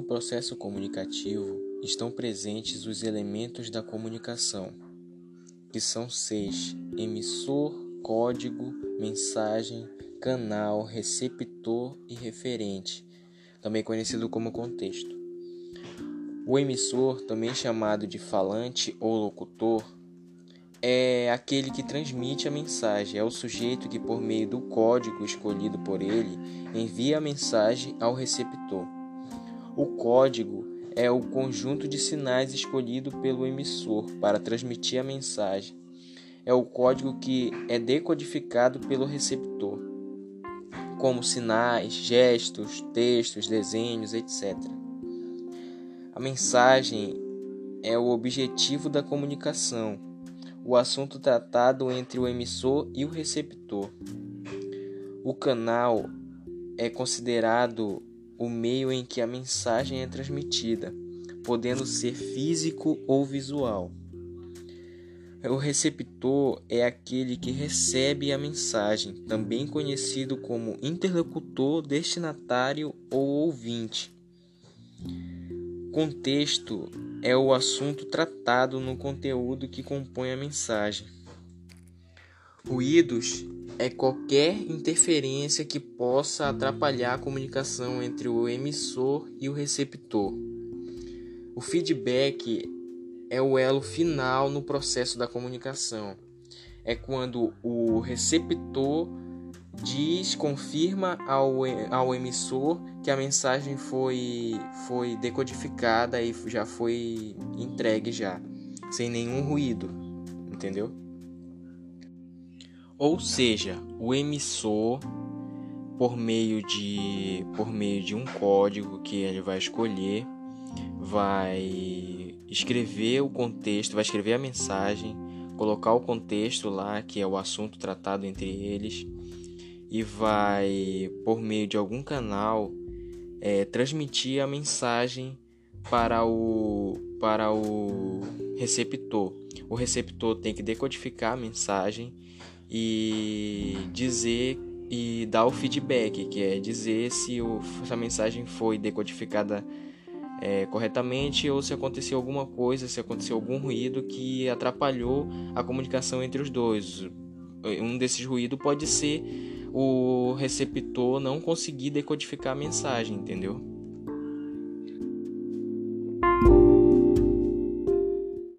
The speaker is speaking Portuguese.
processo comunicativo estão presentes os elementos da comunicação, que são seis: emissor, código, mensagem, canal, receptor e referente, também conhecido como contexto. O emissor, também chamado de falante ou locutor, é aquele que transmite a mensagem, é o sujeito que, por meio do código escolhido por ele, envia a mensagem ao receptor. O código é o conjunto de sinais escolhido pelo emissor para transmitir a mensagem. É o código que é decodificado pelo receptor, como sinais, gestos, textos, desenhos, etc. A mensagem é o objetivo da comunicação o assunto tratado entre o emissor e o receptor. O canal é considerado o meio em que a mensagem é transmitida, podendo ser físico ou visual. O receptor é aquele que recebe a mensagem, também conhecido como interlocutor, destinatário ou ouvinte. Contexto é o assunto tratado no conteúdo que compõe a mensagem. Ruídos é qualquer interferência que possa atrapalhar a comunicação entre o emissor e o receptor. O feedback é o elo final no processo da comunicação. É quando o receptor diz, confirma ao, ao emissor que a mensagem foi, foi decodificada e já foi entregue já, sem nenhum ruído, entendeu? Ou seja, o emissor por meio de por meio de um código que ele vai escolher, vai escrever o contexto, vai escrever a mensagem, colocar o contexto lá, que é o assunto tratado entre eles e vai, por meio de algum canal, é, transmitir a mensagem para o, para o receptor. O receptor tem que decodificar a mensagem e dizer e dar o feedback, que é dizer se, o, se a mensagem foi decodificada é, corretamente ou se aconteceu alguma coisa, se aconteceu algum ruído que atrapalhou a comunicação entre os dois. Um desses ruídos pode ser o receptor não conseguir decodificar a mensagem, entendeu?